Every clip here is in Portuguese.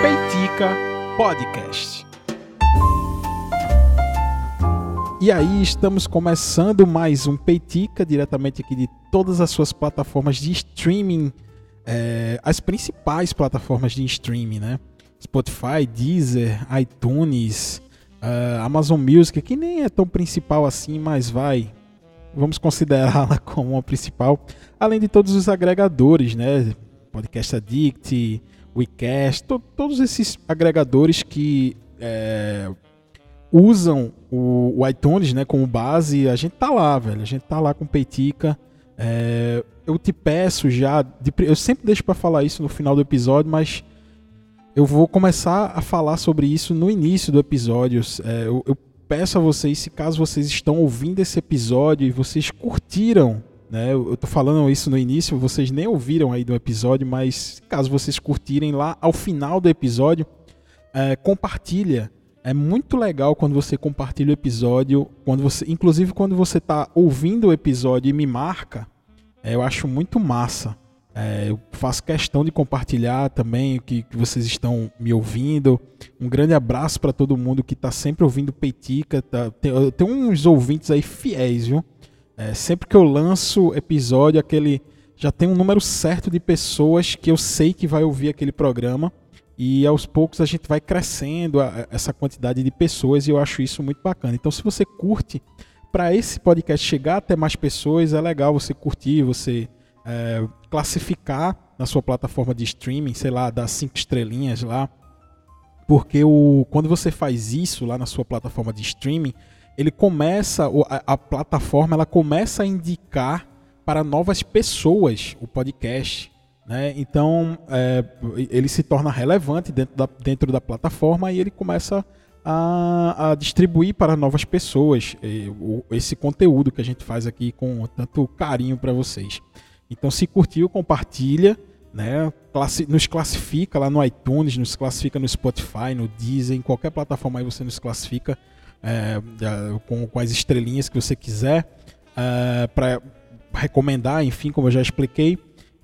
Peitica Podcast. E aí, estamos começando mais um Peitica, diretamente aqui de todas as suas plataformas de streaming, é, as principais plataformas de streaming, né? Spotify, Deezer, iTunes, uh, Amazon Music, que nem é tão principal assim, mas vai, vamos considerá-la como a principal, além de todos os agregadores, né? Podcast Addict, WeCast, to todos esses agregadores que é, usam o, o, iTunes né, como base, a gente tá lá, velho. A gente tá lá com Peitica. É, eu te peço já, de, eu sempre deixo para falar isso no final do episódio, mas eu vou começar a falar sobre isso no início do episódio. É, eu, eu peço a vocês, se caso vocês estão ouvindo esse episódio e vocês curtiram, né? Eu, eu tô falando isso no início, vocês nem ouviram aí do episódio, mas caso vocês curtirem lá ao final do episódio, é, compartilha. É muito legal quando você compartilha o episódio, quando você, inclusive quando você está ouvindo o episódio e me marca, é, eu acho muito massa. É, eu faço questão de compartilhar também o que, que, vocês estão me ouvindo. Um grande abraço para todo mundo que está sempre ouvindo Peitica. Tá? Tem, uns ouvintes aí fiéis, viu? É, sempre que eu lanço episódio, aquele já tem um número certo de pessoas que eu sei que vai ouvir aquele programa. E aos poucos a gente vai crescendo a, essa quantidade de pessoas e eu acho isso muito bacana. Então, se você curte, para esse podcast chegar até mais pessoas, é legal você curtir, você é, classificar na sua plataforma de streaming, sei lá, dar cinco estrelinhas lá. Porque o, quando você faz isso lá na sua plataforma de streaming, ele começa, a, a plataforma ela começa a indicar para novas pessoas o podcast. Né? Então é, ele se torna relevante dentro da, dentro da plataforma e ele começa a, a distribuir para novas pessoas esse conteúdo que a gente faz aqui com tanto carinho para vocês. Então, se curtiu, compartilha, né? Classi nos classifica lá no iTunes, nos classifica no Spotify, no Deezer, em qualquer plataforma aí você nos classifica é, com, com, as estrelinhas que você quiser é, para recomendar, enfim, como eu já expliquei.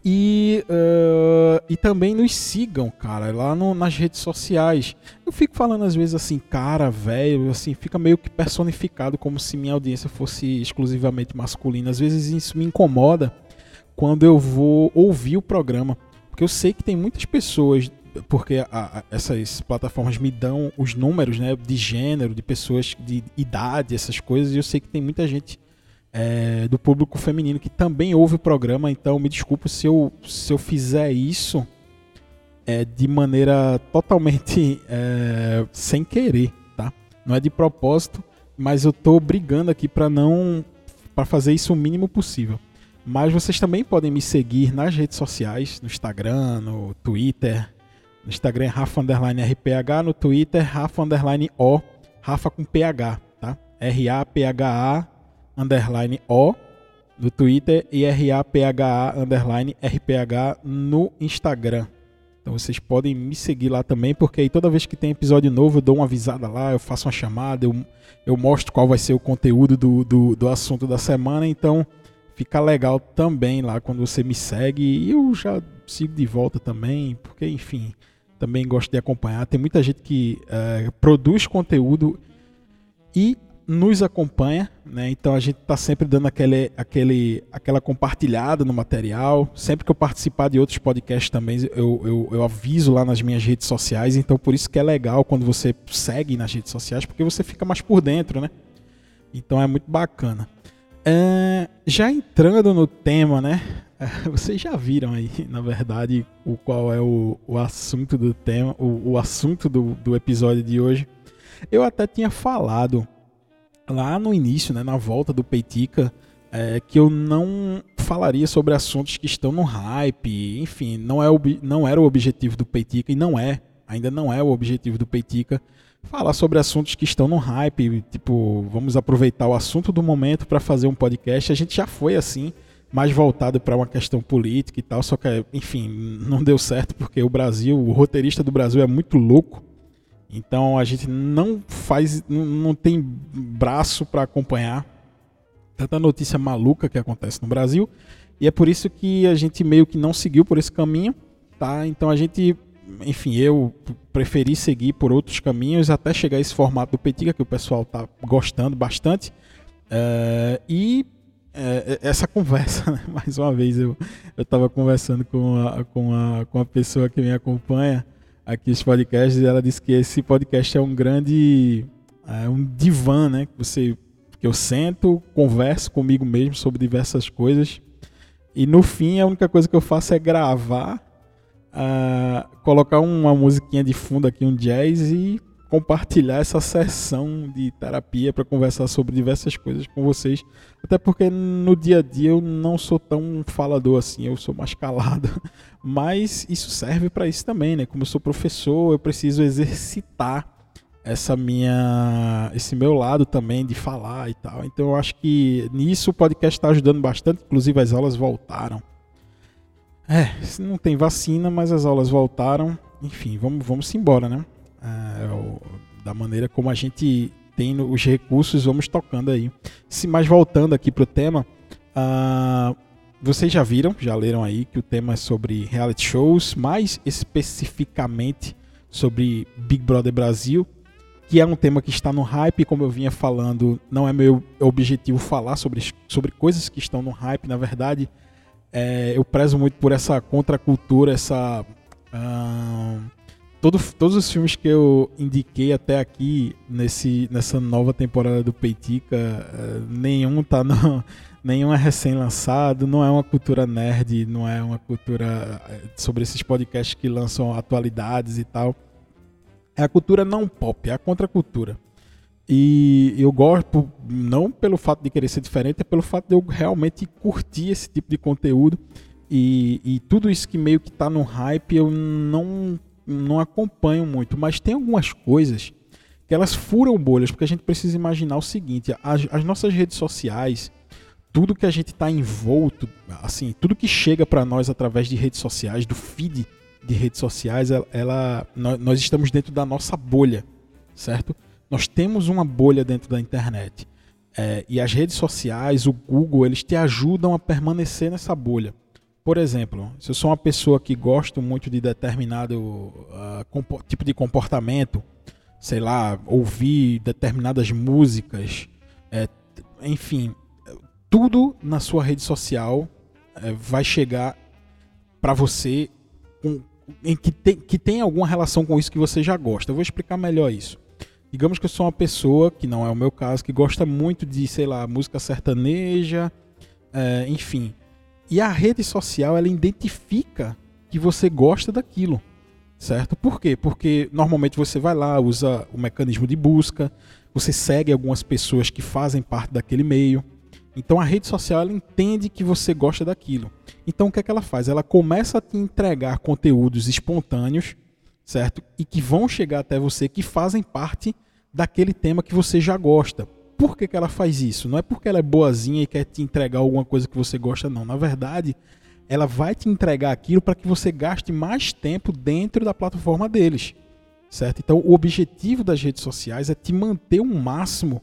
E, uh, e também nos sigam, cara, lá no, nas redes sociais. Eu fico falando às vezes assim, cara, velho, assim, fica meio que personificado como se minha audiência fosse exclusivamente masculina. Às vezes isso me incomoda quando eu vou ouvir o programa. Porque eu sei que tem muitas pessoas, porque a, a, essas plataformas me dão os números né, de gênero, de pessoas de idade, essas coisas, e eu sei que tem muita gente é, do público feminino que também ouve o programa, então me desculpe se eu, se eu fizer isso é, de maneira totalmente é, sem querer, tá? Não é de propósito, mas eu tô brigando aqui para não para fazer isso o mínimo possível. Mas vocês também podem me seguir nas redes sociais, no Instagram, no Twitter. No Instagram é Rafa Underline RPH, no Twitter Rafa Underline O, Rafa com PH, tá? R-A-P-H-A Underline O no Twitter e R-A-P-H-A Underline RPH no Instagram. Então vocês podem me seguir lá também, porque aí toda vez que tem episódio novo eu dou uma avisada lá, eu faço uma chamada, eu, eu mostro qual vai ser o conteúdo do, do, do assunto da semana, então fica legal também lá quando você me segue. E eu já sigo de volta também, porque enfim, também gosto de acompanhar. Tem muita gente que é, produz conteúdo e nos acompanha, né? Então a gente está sempre dando aquele, aquele, aquela compartilhada no material. Sempre que eu participar de outros podcasts também, eu, eu, eu, aviso lá nas minhas redes sociais. Então por isso que é legal quando você segue nas redes sociais, porque você fica mais por dentro, né? Então é muito bacana. É, já entrando no tema, né? Vocês já viram aí, na verdade, o qual é o, o assunto do tema, o, o assunto do, do episódio de hoje. Eu até tinha falado lá no início, né, na volta do Peitica, é, que eu não falaria sobre assuntos que estão no hype, enfim, não, é, não era o objetivo do Peitica e não é, ainda não é o objetivo do Peitica falar sobre assuntos que estão no hype, tipo, vamos aproveitar o assunto do momento para fazer um podcast. A gente já foi assim, mais voltado para uma questão política e tal, só que, enfim, não deu certo porque o Brasil, o roteirista do Brasil é muito louco. Então a gente não faz, não tem braço para acompanhar tanta notícia maluca que acontece no Brasil. E é por isso que a gente meio que não seguiu por esse caminho citar. Então a gente, enfim, eu preferi seguir por outros caminhos até chegar a esse formato do Petica que o pessoal tá gostando bastante. Uh, e uh, essa conversa, né? mais uma vez, eu estava conversando com a, com, a, com a pessoa que me acompanha aqui nos podcasts e ela disse que esse podcast é um grande é um divã, né? Que você que eu sento, converso comigo mesmo sobre diversas coisas e no fim a única coisa que eu faço é gravar, uh, colocar uma musiquinha de fundo aqui, um jazz e compartilhar essa sessão de terapia para conversar sobre diversas coisas com vocês. Até porque no dia a dia eu não sou tão falador assim, eu sou mais calado. Mas isso serve para isso também, né? Como eu sou professor, eu preciso exercitar essa minha esse meu lado também de falar e tal. Então eu acho que nisso o podcast está ajudando bastante, inclusive as aulas voltaram. É, não tem vacina, mas as aulas voltaram. Enfim, vamos vamos embora, né? É, da maneira como a gente tem os recursos, vamos tocando aí. Se mais voltando aqui pro tema, uh, vocês já viram, já leram aí que o tema é sobre reality shows, mais especificamente sobre Big Brother Brasil que é um tema que está no hype, como eu vinha falando, não é meu objetivo falar sobre, sobre coisas que estão no hype, na verdade, é, eu prezo muito por essa contracultura, essa. Uh, todo, todos os filmes que eu indiquei até aqui nesse, nessa nova temporada do Peitica, uh, nenhum tá no, nenhum é recém-lançado, não é uma cultura nerd, não é uma cultura é, sobre esses podcasts que lançam atualidades e tal. É a cultura não pop, é a contracultura. E eu gosto, não pelo fato de querer ser diferente, é pelo fato de eu realmente curtir esse tipo de conteúdo. E, e tudo isso que meio que tá no hype eu não, não acompanho muito. Mas tem algumas coisas que elas furam bolhas, porque a gente precisa imaginar o seguinte: as, as nossas redes sociais, tudo que a gente está envolto, assim, tudo que chega para nós através de redes sociais, do feed de redes sociais, ela, ela, nós estamos dentro da nossa bolha, certo? Nós temos uma bolha dentro da internet. É, e as redes sociais, o Google, eles te ajudam a permanecer nessa bolha. Por exemplo, se eu sou uma pessoa que gosto muito de determinado uh, tipo de comportamento, sei lá, ouvir determinadas músicas, é, enfim, tudo na sua rede social é, vai chegar para você com, em que tem, que tem alguma relação com isso que você já gosta. Eu vou explicar melhor isso. Digamos que eu sou uma pessoa, que não é o meu caso, que gosta muito de, sei lá, música sertaneja, é, enfim. E a rede social, ela identifica que você gosta daquilo, certo? Por quê? Porque normalmente você vai lá, usa o mecanismo de busca, você segue algumas pessoas que fazem parte daquele meio. Então a rede social ela entende que você gosta daquilo. Então o que é que ela faz? Ela começa a te entregar conteúdos espontâneos, certo? E que vão chegar até você, que fazem parte daquele tema que você já gosta. Por que, que ela faz isso? Não é porque ela é boazinha e quer te entregar alguma coisa que você gosta, não. Na verdade, ela vai te entregar aquilo para que você gaste mais tempo dentro da plataforma deles. Certo? Então, o objetivo das redes sociais é te manter o máximo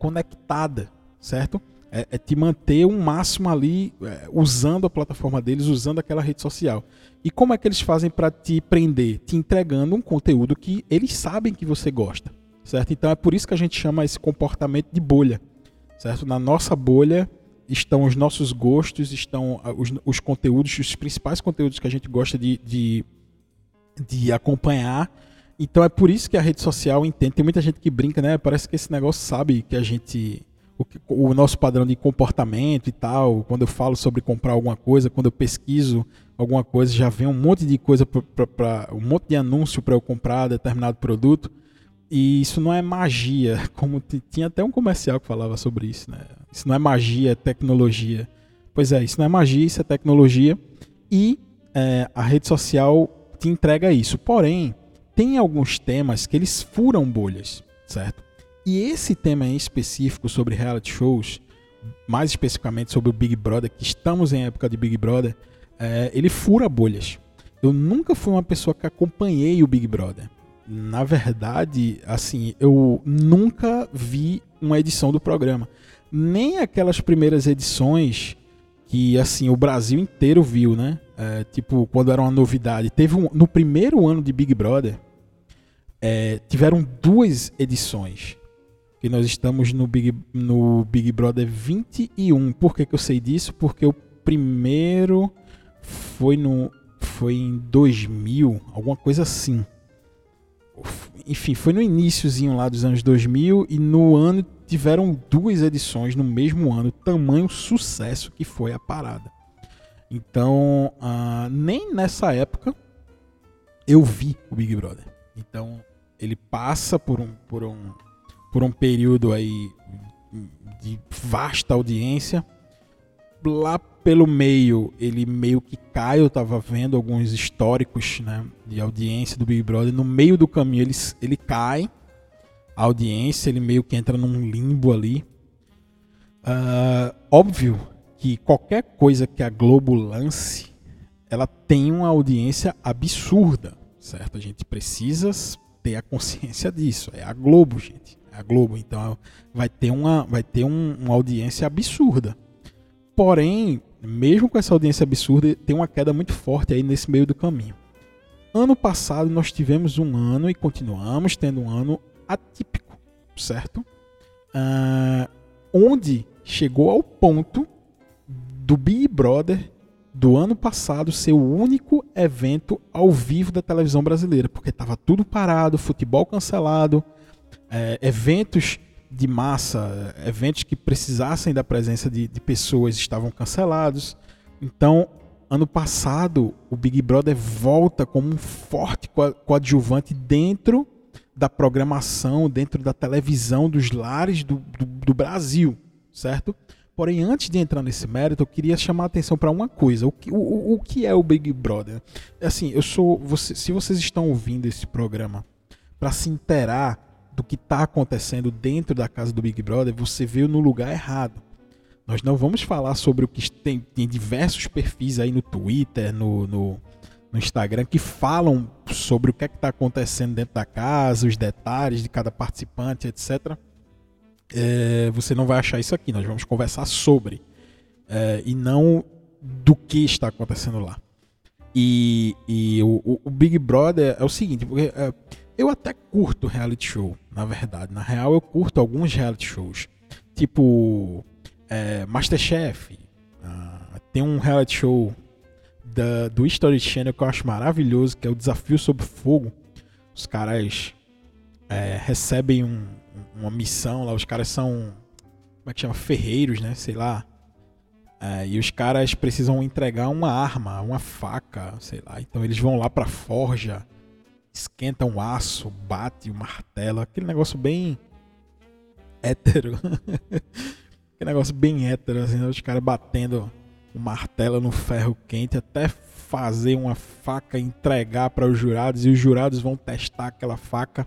conectada, certo? É, é te manter um máximo ali é, usando a plataforma deles, usando aquela rede social. E como é que eles fazem para te prender? Te entregando um conteúdo que eles sabem que você gosta, certo? Então é por isso que a gente chama esse comportamento de bolha, certo? Na nossa bolha estão os nossos gostos, estão os, os conteúdos, os principais conteúdos que a gente gosta de, de, de acompanhar. Então é por isso que a rede social entende. Tem muita gente que brinca, né? Parece que esse negócio sabe que a gente o, o, nosso padrão de comportamento e tal. Quando eu falo sobre comprar alguma coisa, quando eu pesquiso alguma coisa, já vem um monte de coisa, pra um monte de anúncio para eu comprar determinado produto. E isso não é magia, como tinha até um comercial que falava sobre isso, né? Isso não é magia, é tecnologia. Pois é, isso não é magia, isso é tecnologia. E é, a rede social te entrega isso. Porém, tem alguns temas que eles furam bolhas, certo? E esse tema em específico sobre reality shows, mais especificamente sobre o Big Brother, que estamos em época de Big Brother, é, ele fura bolhas. Eu nunca fui uma pessoa que acompanhei o Big Brother. Na verdade, assim, eu nunca vi uma edição do programa. Nem aquelas primeiras edições que assim o Brasil inteiro viu, né? É, tipo, quando era uma novidade. Teve um, no primeiro ano de Big Brother, é, tiveram duas edições. Que nós estamos no Big, no Big Brother 21. Por que, que eu sei disso? Porque o primeiro foi no foi em 2000, alguma coisa assim. Enfim, foi no iníciozinho lá dos anos 2000 e no ano tiveram duas edições no mesmo ano, tamanho sucesso que foi a parada. Então, uh, nem nessa época eu vi o Big Brother. Então, ele passa por um, por um, por um período aí de vasta audiência. Lá pelo meio, ele meio que cai. Eu tava vendo alguns históricos né, de audiência do Big Brother. No meio do caminho, ele, ele cai. A audiência, ele meio que entra num limbo ali. Uh, óbvio que qualquer coisa que a Globo lance, ela tem uma audiência absurda, certo? A gente precisa ter a consciência disso. É a Globo, gente. A Globo. Então vai ter uma, vai ter um, uma audiência absurda. Porém, mesmo com essa audiência absurda, tem uma queda muito forte aí nesse meio do caminho. Ano passado nós tivemos um ano e continuamos tendo um ano atípico, certo? Uh, onde chegou ao ponto do Big Brother do ano passado ser o único evento ao vivo da televisão brasileira, porque estava tudo parado, futebol cancelado, é, eventos de massa, eventos que precisassem da presença de, de pessoas estavam cancelados. Então, ano passado, o Big Brother volta como um forte coadjuvante dentro da programação, dentro da televisão dos lares do, do, do Brasil, certo? Porém, antes de entrar nesse mérito, eu queria chamar a atenção para uma coisa. O que, o, o que é o Big Brother? Assim, eu sou. Você, se vocês estão ouvindo esse programa para se inteirar do que está acontecendo dentro da casa do Big Brother, você veio no lugar errado. Nós não vamos falar sobre o que tem, tem diversos perfis aí no Twitter, no, no, no Instagram, que falam sobre o que é está acontecendo dentro da casa, os detalhes de cada participante, etc. É, você não vai achar isso aqui. Nós vamos conversar sobre é, e não do que está acontecendo lá. E, e o, o, Big Brother é o seguinte, porque é, eu até curto reality show, na verdade. Na real, eu curto alguns reality shows. Tipo é, Masterchef. Uh, tem um reality show da, do History Channel que eu acho maravilhoso, que é o Desafio Sob Fogo. Os caras é, recebem um, uma missão lá, os caras são. Como é que chama? Ferreiros, né? Sei lá. É, e os caras precisam entregar uma arma, uma faca, sei lá. Então eles vão lá pra forja esquenta um aço, bate o martelo, aquele negócio bem hétero. aquele negócio bem hétero, assim, né? os caras batendo o martelo no ferro quente até fazer uma faca entregar para os jurados e os jurados vão testar aquela faca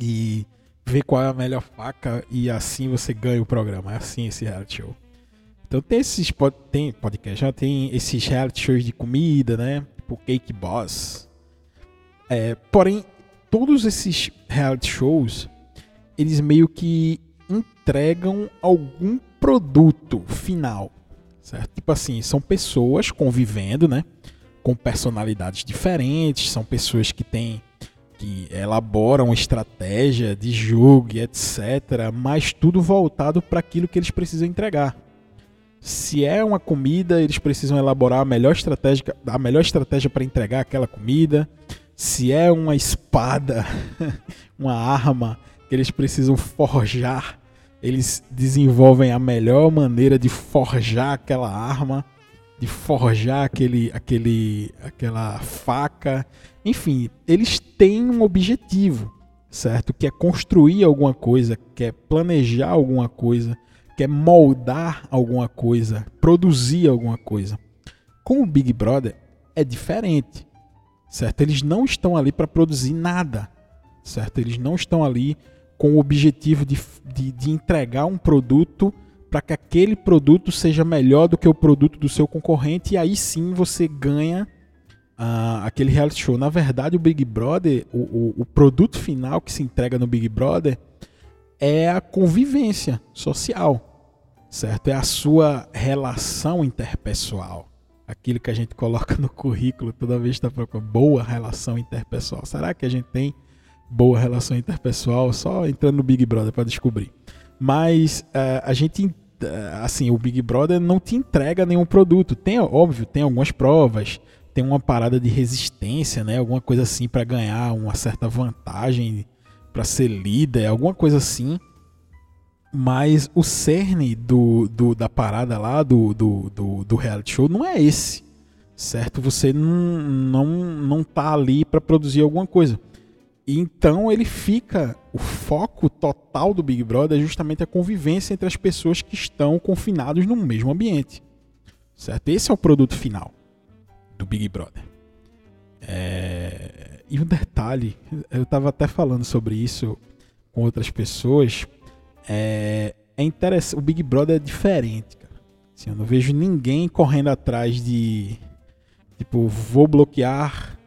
e ver qual é a melhor faca e assim você ganha o programa. É assim esse reality show. Então tem esses tem podcast, já tem esses reality shows de comida, né? Tipo Cake Boss, é, porém, todos esses reality shows, eles meio que entregam algum produto final, certo? Tipo assim, são pessoas convivendo, né? Com personalidades diferentes, são pessoas que têm que elaboram estratégia de jogo etc, mas tudo voltado para aquilo que eles precisam entregar. Se é uma comida, eles precisam elaborar a melhor estratégia, a melhor estratégia para entregar aquela comida se é uma espada, uma arma que eles precisam forjar, eles desenvolvem a melhor maneira de forjar aquela arma, de forjar aquele, aquele, aquela faca. Enfim, eles têm um objetivo, certo? Que é construir alguma coisa, que é planejar alguma coisa, que é moldar alguma coisa, produzir alguma coisa. Com o Big Brother é diferente certo? Eles não estão ali para produzir nada, certo? Eles não estão ali com o objetivo de, de, de entregar um produto para que aquele produto seja melhor do que o produto do seu concorrente e aí sim você ganha uh, aquele reality show. Na verdade, o Big Brother, o, o, o produto final que se entrega no Big Brother é a convivência social, certo? É a sua relação interpessoal. Aquilo que a gente coloca no currículo toda vez que está procurando boa relação interpessoal. Será que a gente tem boa relação interpessoal? Só entrando no Big Brother para descobrir. Mas uh, a gente, uh, assim, o Big Brother não te entrega nenhum produto. Tem, óbvio, tem algumas provas, tem uma parada de resistência, né? Alguma coisa assim para ganhar uma certa vantagem para ser líder, alguma coisa assim. Mas o cerne do, do, da parada lá, do, do, do, do reality show, não é esse. Certo? Você não, não, não tá ali para produzir alguma coisa. Então ele fica. O foco total do Big Brother é justamente a convivência entre as pessoas que estão confinados no mesmo ambiente. Certo? Esse é o produto final do Big Brother. É... E um detalhe, eu estava até falando sobre isso com outras pessoas é, é interessante. O Big Brother é diferente, cara. Assim, eu não vejo ninguém correndo atrás de. Tipo, vou bloquear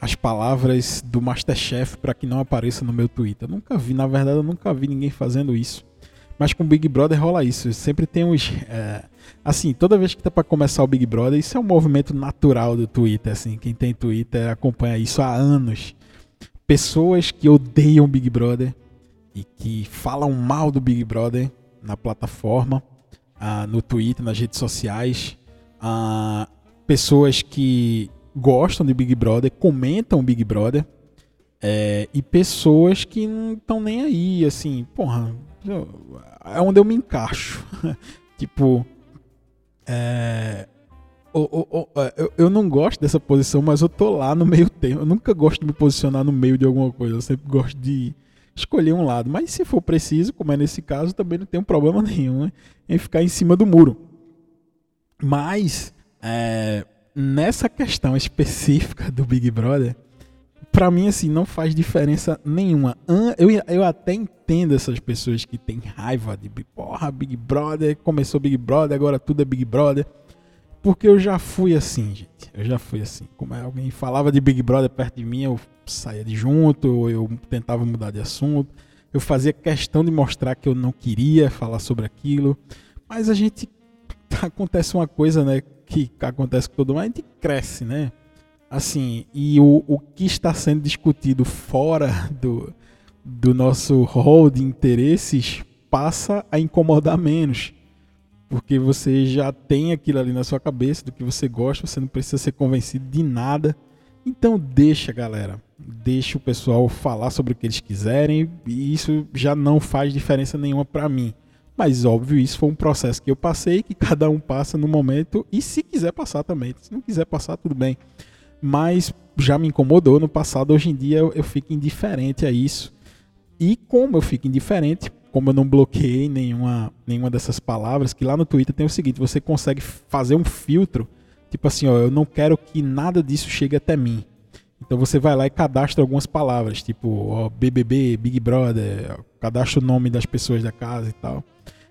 as palavras do Masterchef para que não apareça no meu Twitter. Nunca vi, na verdade, eu nunca vi ninguém fazendo isso. Mas com o Big Brother rola isso. Sempre tem uns. É, assim, toda vez que tá para começar o Big Brother, isso é um movimento natural do Twitter. Assim, quem tem Twitter acompanha isso há anos. Pessoas que odeiam o Big Brother e que falam mal do Big Brother na plataforma, uh, no Twitter, nas redes sociais. Uh, pessoas que gostam de Big Brother, comentam Big Brother. É, e pessoas que não estão nem aí, assim, porra, é onde eu me encaixo. tipo, é, eu, eu não gosto dessa posição, mas eu tô lá no meio tempo. Eu nunca gosto de me posicionar no meio de alguma coisa. Eu sempre gosto de escolher um lado. Mas se for preciso, como é nesse caso, também não tem um problema nenhum né? em ficar em cima do muro. Mas é, nessa questão específica do Big Brother, para mim assim não faz diferença nenhuma. Eu, eu até entendo essas pessoas que têm raiva de porra, Big Brother, começou Big Brother, agora tudo é Big Brother. Porque eu já fui assim, gente. Eu já fui assim. Como alguém falava de Big Brother perto de mim, eu saía de junto, eu tentava mudar de assunto. Eu fazia questão de mostrar que eu não queria falar sobre aquilo. Mas a gente. Acontece uma coisa, né? Que acontece com todo mundo, a gente cresce, né? Assim, e o, o que está sendo discutido fora do, do nosso rol de interesses passa a incomodar menos. Porque você já tem aquilo ali na sua cabeça do que você gosta, você não precisa ser convencido de nada. Então deixa, galera. Deixa o pessoal falar sobre o que eles quiserem e isso já não faz diferença nenhuma para mim. Mas óbvio, isso foi um processo que eu passei, que cada um passa no momento e se quiser passar também. Se não quiser passar, tudo bem. Mas já me incomodou no passado, hoje em dia eu, eu fico indiferente a isso. E como eu fico indiferente, como eu não bloqueei nenhuma, nenhuma dessas palavras, que lá no Twitter tem o seguinte, você consegue fazer um filtro, tipo assim, ó, eu não quero que nada disso chegue até mim. Então você vai lá e cadastra algumas palavras, tipo ó, BBB, Big Brother, cadastra o nome das pessoas da casa e tal.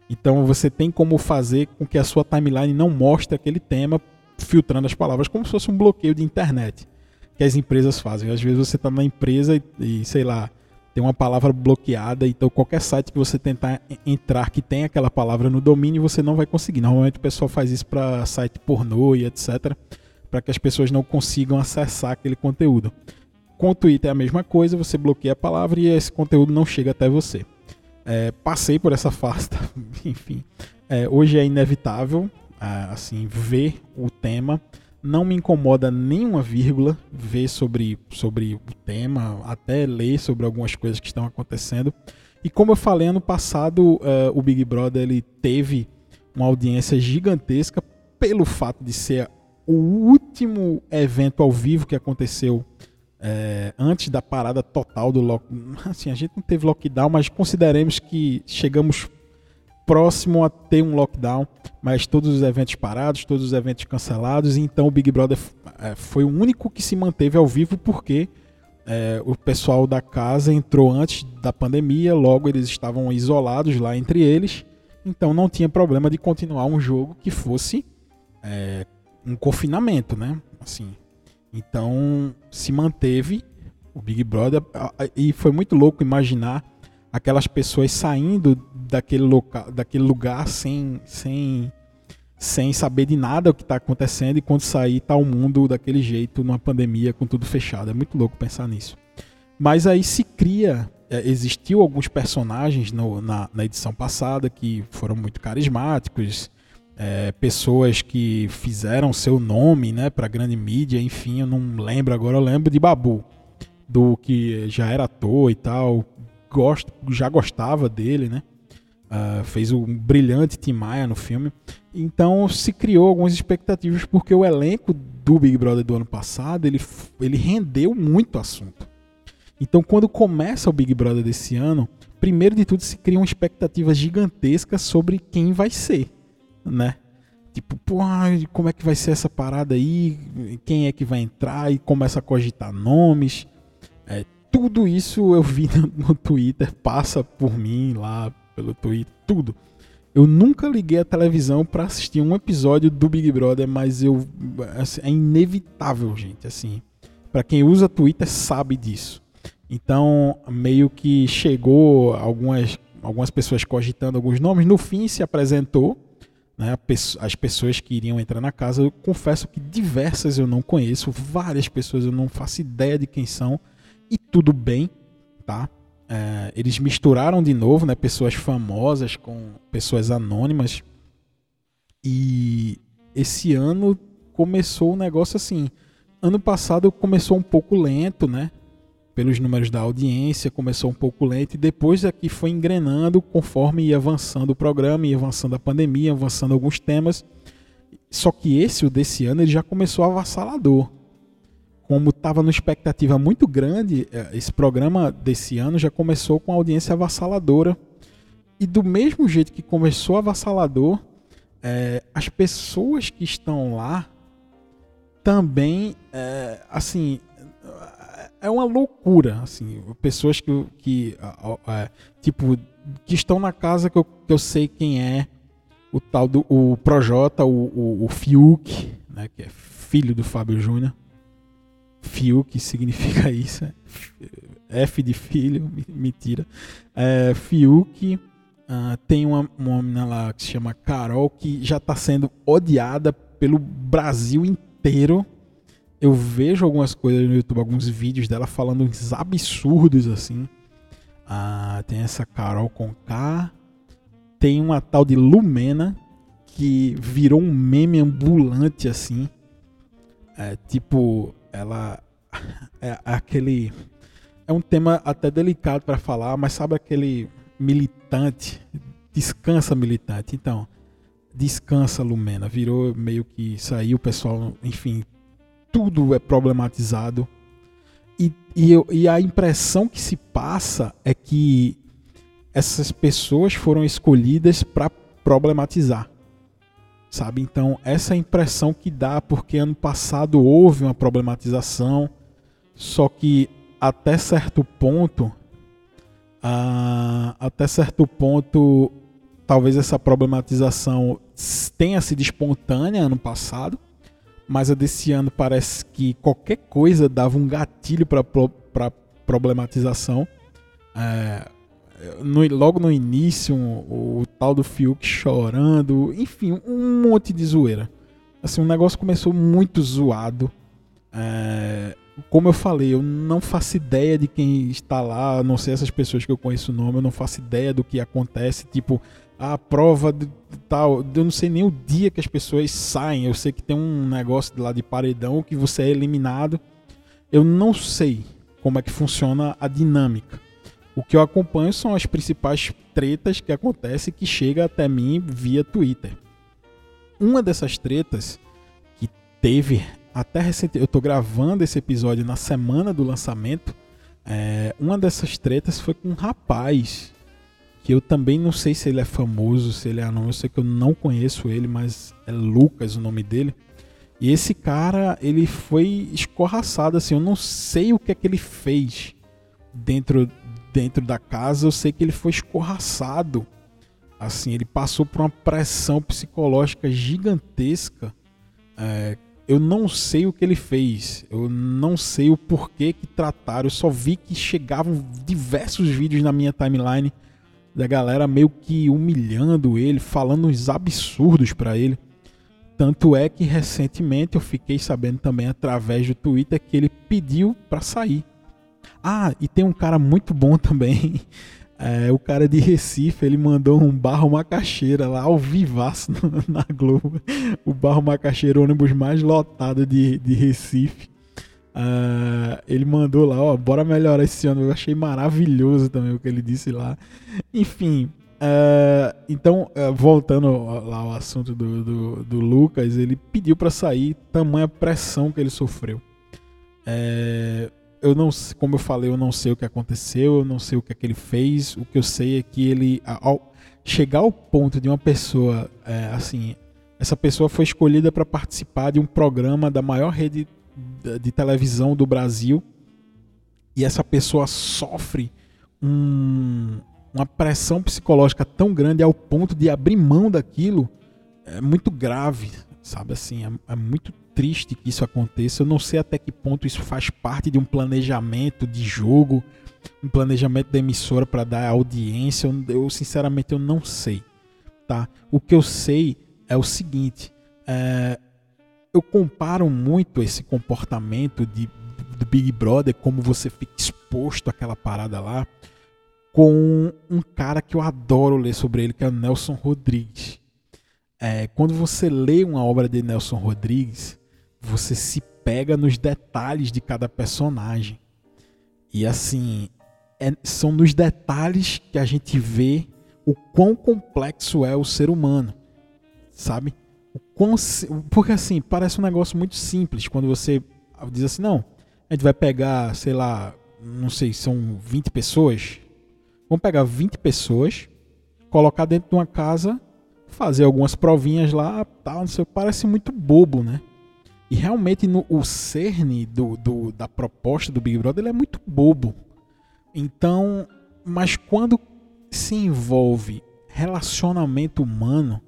Então você tem como fazer com que a sua timeline não mostre aquele tema, filtrando as palavras, como se fosse um bloqueio de internet que as empresas fazem. Às vezes você está na empresa e, e, sei lá, tem uma palavra bloqueada, então qualquer site que você tentar entrar que tem aquela palavra no domínio, você não vai conseguir. Normalmente o pessoal faz isso para site pornô e etc, para que as pessoas não consigam acessar aquele conteúdo. Com o Twitter é a mesma coisa, você bloqueia a palavra e esse conteúdo não chega até você. É, passei por essa fase, tá? enfim. É, hoje é inevitável, é, assim, ver o tema não me incomoda nenhuma vírgula ver sobre, sobre o tema, até ler sobre algumas coisas que estão acontecendo. E como eu falei ano passado, uh, o Big Brother ele teve uma audiência gigantesca pelo fato de ser o último evento ao vivo que aconteceu é, antes da parada total do lockdown. Assim, a gente não teve lockdown, mas consideremos que chegamos próximo a ter um lockdown, mas todos os eventos parados, todos os eventos cancelados, então o Big Brother é, foi o único que se manteve ao vivo porque é, o pessoal da casa entrou antes da pandemia, logo eles estavam isolados lá entre eles, então não tinha problema de continuar um jogo que fosse é, um confinamento, né? Assim, então se manteve o Big Brother e foi muito louco imaginar aquelas pessoas saindo daquele, local, daquele lugar sem, sem, sem saber de nada o que está acontecendo e quando sair tá o mundo daquele jeito, numa pandemia, com tudo fechado. É muito louco pensar nisso. Mas aí se cria, é, existiu alguns personagens no, na, na edição passada que foram muito carismáticos, é, pessoas que fizeram seu nome né, para grande mídia, enfim, eu não lembro agora, eu lembro de Babu, do que já era ator e tal, gosto, já gostava dele, né? Uh, fez um brilhante Tim Maia no filme. Então se criou algumas expectativas porque o elenco do Big Brother do ano passado ele, ele rendeu muito assunto. Então quando começa o Big Brother desse ano, primeiro de tudo se cria uma expectativa gigantesca sobre quem vai ser né? Tipo, pô, como é que vai ser essa parada aí? Quem é que vai entrar? E começa a cogitar nomes. É, tudo isso eu vi no, Twitter, passa por mim lá pelo Twitter, tudo. Eu nunca liguei a televisão para assistir um episódio do Big Brother, mas eu assim, é inevitável, gente, assim. Para quem usa Twitter sabe disso. Então, meio que chegou algumas algumas pessoas cogitando alguns nomes, no fim se apresentou né, as pessoas que iriam entrar na casa. Eu confesso que diversas eu não conheço, várias pessoas eu não faço ideia de quem são, e tudo bem, tá? É, eles misturaram de novo, né, pessoas famosas com pessoas anônimas, e esse ano começou um negócio assim. Ano passado começou um pouco lento, né? pelos números da audiência, começou um pouco lento e depois aqui foi engrenando conforme ia avançando o programa, ia avançando a pandemia, avançando alguns temas. Só que esse, o desse ano, ele já começou avassalador. Como estava numa expectativa muito grande, é, esse programa desse ano já começou com audiência avassaladora. E do mesmo jeito que começou avassalador, é, as pessoas que estão lá também, é, assim, é uma loucura, assim, pessoas que, que é, tipo, que estão na casa que eu, que eu sei quem é, o tal do o Projota, o, o, o Fiuk, né, que é filho do Fábio Júnior. Fiuk significa isso, é F de filho, mentira. É, Fiuk, uh, tem uma, uma menina lá que se chama Carol, que já está sendo odiada pelo Brasil inteiro eu vejo algumas coisas no YouTube, alguns vídeos dela falando uns absurdos assim. Ah, tem essa Carol com K. Tem uma tal de Lumena que virou um meme ambulante assim. É, tipo, ela é, aquele é um tema até delicado para falar, mas sabe aquele militante, descansa militante. Então, descansa Lumena, virou meio que saiu o pessoal, enfim, tudo é problematizado. E, e, eu, e a impressão que se passa é que essas pessoas foram escolhidas para problematizar. Sabe? Então, essa é impressão que dá, porque ano passado houve uma problematização, só que até certo ponto, uh, até certo ponto, talvez essa problematização tenha sido espontânea ano passado, mas a desse ano parece que qualquer coisa dava um gatilho para problematização. É, no, logo no início, o, tal do Fiuk chorando, enfim, um monte de zoeira. Assim, o negócio começou muito zoado. É, como eu falei, eu não faço ideia de quem está lá, não sei essas pessoas que eu conheço o nome, eu não faço ideia do que acontece. Tipo, a prova de tal. Eu não sei nem o dia que as pessoas saem. Eu sei que tem um negócio lá de paredão que você é eliminado. Eu não sei como é que funciona a dinâmica. O que eu acompanho são as principais tretas que acontecem que chega até mim via Twitter. Uma dessas tretas que teve até recente, eu estou gravando esse episódio na semana do lançamento. É, uma dessas tretas foi com um rapaz que eu também não sei se ele é famoso, se ele é anônimo, eu sei que eu não conheço ele, mas é Lucas o nome dele. E esse cara, ele foi escorraçado, assim, eu não sei o que é que ele fez dentro, dentro da casa, eu sei que ele foi escorraçado. Assim, ele passou por uma pressão psicológica gigantesca, é, eu não sei o que ele fez, eu não sei o porquê que trataram, eu só vi que chegavam diversos vídeos na minha timeline da galera meio que humilhando ele, falando uns absurdos para ele. Tanto é que recentemente eu fiquei sabendo também através do Twitter que ele pediu para sair. Ah, e tem um cara muito bom também. É, o cara de Recife, ele mandou um barro macaxeira lá ao vivaço na Globo. O barro macaxeira, o ônibus mais lotado de, de Recife. Uh, ele mandou lá, ó, bora melhorar esse ano. Eu achei maravilhoso também o que ele disse lá. Enfim, uh, então, uh, voltando lá ao assunto do, do, do Lucas, ele pediu para sair, tamanha pressão que ele sofreu. É, eu não, como eu falei, eu não sei o que aconteceu, eu não sei o que, é que ele fez. O que eu sei é que ele, ao chegar ao ponto de uma pessoa, é, assim, essa pessoa foi escolhida para participar de um programa da maior rede de televisão do Brasil e essa pessoa sofre um, uma pressão psicológica tão grande ao ponto de abrir mão daquilo é muito grave, sabe assim, é, é muito triste que isso aconteça. Eu não sei até que ponto isso faz parte de um planejamento de jogo, um planejamento da emissora para dar audiência. Eu, sinceramente eu não sei, tá? O que eu sei é o seguinte: é, eu comparo muito esse comportamento de, do Big Brother, como você fica exposto àquela parada lá, com um cara que eu adoro ler sobre ele, que é o Nelson Rodrigues. É, quando você lê uma obra de Nelson Rodrigues, você se pega nos detalhes de cada personagem. E assim, é, são nos detalhes que a gente vê o quão complexo é o ser humano, sabe? Quão, porque assim, parece um negócio muito simples quando você diz assim, não, a gente vai pegar, sei lá, não sei, são 20 pessoas. Vamos pegar 20 pessoas, colocar dentro de uma casa, fazer algumas provinhas lá, tal, não sei, parece muito bobo, né? E realmente no, o cerne do, do, da proposta do Big Brother é muito bobo. Então, mas quando se envolve relacionamento humano,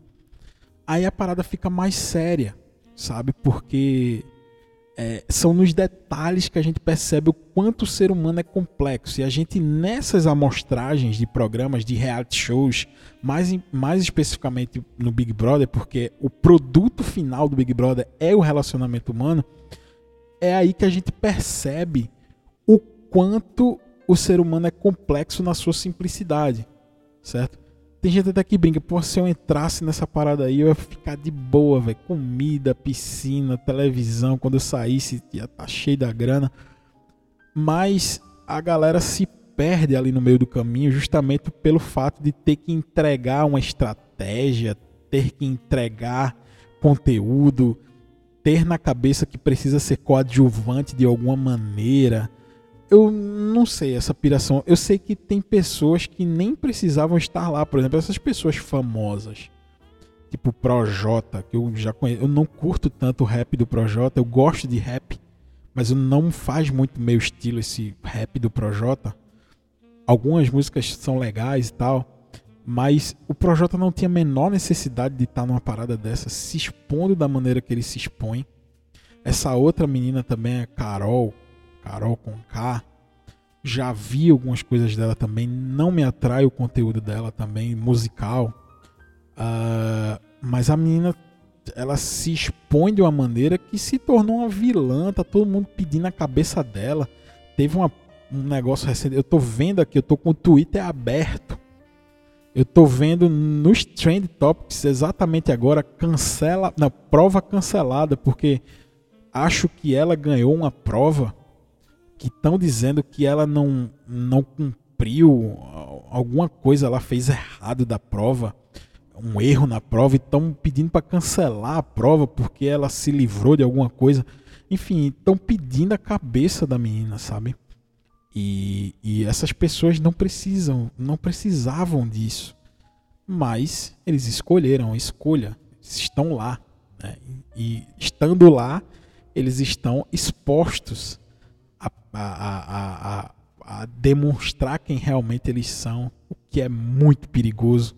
aí a parada fica mais séria, sabe? Porque é, são nos detalhes que a gente percebe o quanto o ser humano é complexo. E a gente, nessas amostragens de programas, de reality shows, mais, mais especificamente no Big Brother, porque o produto final do Big Brother é o relacionamento humano, é aí que a gente percebe o quanto o ser humano é complexo na sua simplicidade, certo? Tem gente até que brinca, pô, se eu entrasse nessa parada aí, eu ia ficar de boa, velho. Comida, piscina, televisão, quando eu saísse, ia tá cheio da grana. Mas a galera se perde ali no meio do caminho justamente pelo fato de ter que entregar uma estratégia, ter que entregar conteúdo, ter na cabeça que precisa ser coadjuvante de alguma maneira eu não sei essa piração. Eu sei que tem pessoas que nem precisavam estar lá, por exemplo, essas pessoas famosas. Tipo Projota, que eu já conheço. Eu não curto tanto o rap do Projota, eu gosto de rap, mas não faz muito meu estilo esse rap do Projota. Algumas músicas são legais e tal, mas o Projota não tinha a menor necessidade de estar numa parada dessa, se expondo da maneira que ele se expõe. Essa outra menina também é Carol, Carol com K. Já vi algumas coisas dela também. Não me atrai o conteúdo dela também, musical. Uh, mas a menina, ela se expõe de uma maneira que se tornou uma vilã. Tá todo mundo pedindo a cabeça dela. Teve uma, um negócio recente. Eu tô vendo aqui, eu tô com o Twitter aberto. Eu tô vendo nos Trend Topics exatamente agora cancela, na prova cancelada, porque acho que ela ganhou uma prova que estão dizendo que ela não, não cumpriu alguma coisa, ela fez errado da prova, um erro na prova, e estão pedindo para cancelar a prova porque ela se livrou de alguma coisa. Enfim, estão pedindo a cabeça da menina, sabe? E, e essas pessoas não precisam, não precisavam disso. Mas eles escolheram, escolha, estão lá. Né? E estando lá, eles estão expostos a, a, a, a, demonstrar quem realmente eles são, o que é muito perigoso,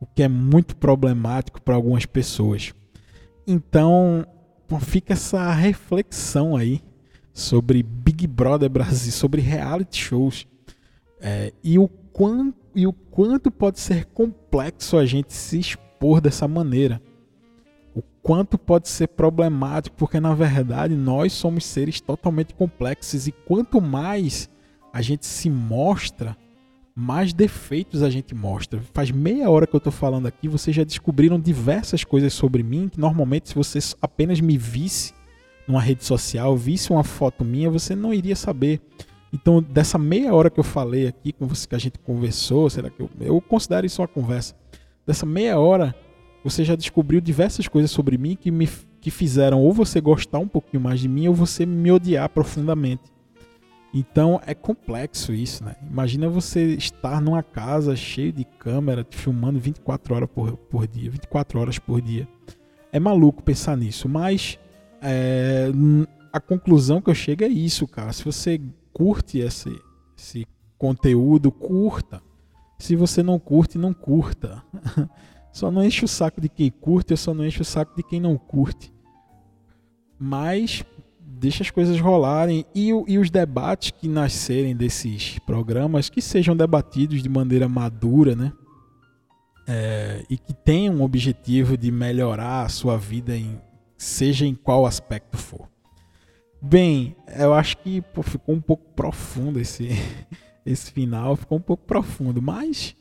o que é muito problemático para algumas pessoas. Então, fica essa reflexão aí sobre Big Brother Brasil, sobre reality shows é, e, o quanto, e o quanto pode ser complexo a gente se expor dessa maneira. Quanto pode ser problemático, porque na verdade nós somos seres totalmente complexos e quanto mais a gente se mostra, mais defeitos a gente mostra. Faz meia hora que eu estou falando aqui, vocês já descobriram diversas coisas sobre mim que normalmente se você apenas me visse numa rede social, visse uma foto minha, você não iria saber. Então, dessa meia hora que eu falei aqui com você, que a gente conversou, será que eu, eu considero isso uma conversa? Dessa meia hora, você já descobriu diversas coisas sobre mim que me que fizeram ou você gostar um pouquinho mais de mim ou você me odiar profundamente. Então é complexo isso, né? Imagina você estar numa casa cheia de câmera, te filmando 24 horas por, por dia, 24 horas por dia. É maluco pensar nisso, mas é, a conclusão que eu chego é isso, cara. Se você curte esse, esse conteúdo, curta. Se você não curte, não curta. Só não enche o saco de quem curte, eu só não enche o saco de quem não curte. Mas deixa as coisas rolarem e, e os debates que nascerem desses programas que sejam debatidos de maneira madura, né? É, e que tenham um objetivo de melhorar a sua vida, em, seja em qual aspecto for. Bem, eu acho que pô, ficou um pouco profundo esse, esse final, ficou um pouco profundo, mas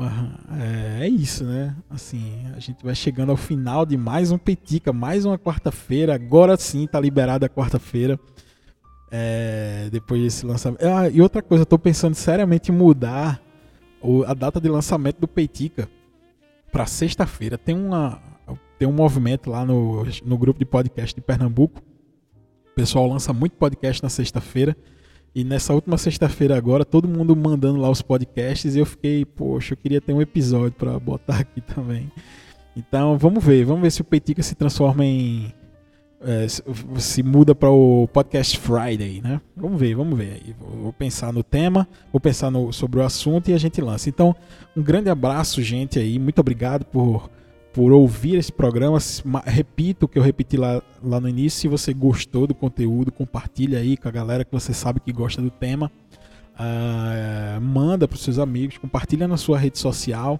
é, é, isso, né? Assim, a gente vai chegando ao final de mais um Petica, mais uma quarta-feira. Agora sim tá liberada a quarta-feira. É, depois desse lançamento. Ah, e outra coisa, eu tô pensando seriamente em mudar o, a data de lançamento do Peitica para sexta-feira. Tem, tem um movimento lá no, no grupo de podcast de Pernambuco. O pessoal lança muito podcast na sexta-feira. E nessa última sexta-feira agora, todo mundo mandando lá os podcasts e eu fiquei, poxa, eu queria ter um episódio para botar aqui também. Então, vamos ver, vamos ver se o Peitica se transforma em é, se muda para o podcast Friday, né? Vamos ver, vamos ver. Vou pensar no tema, vou pensar no, sobre o assunto e a gente lança. Então, um grande abraço, gente aí. Muito obrigado por por ouvir esse programa. Repito o que eu repeti lá, lá no início. Se você gostou do conteúdo, compartilha aí com a galera que você sabe que gosta do tema. Uh, manda para os seus amigos, compartilha na sua rede social,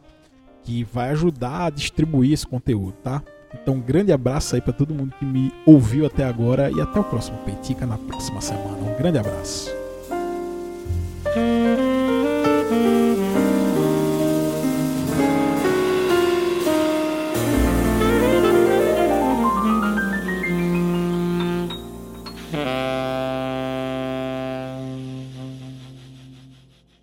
que vai ajudar a distribuir esse conteúdo, tá? Então, um grande abraço aí para todo mundo que me ouviu até agora e até o próximo Peitica na próxima semana. Um grande abraço.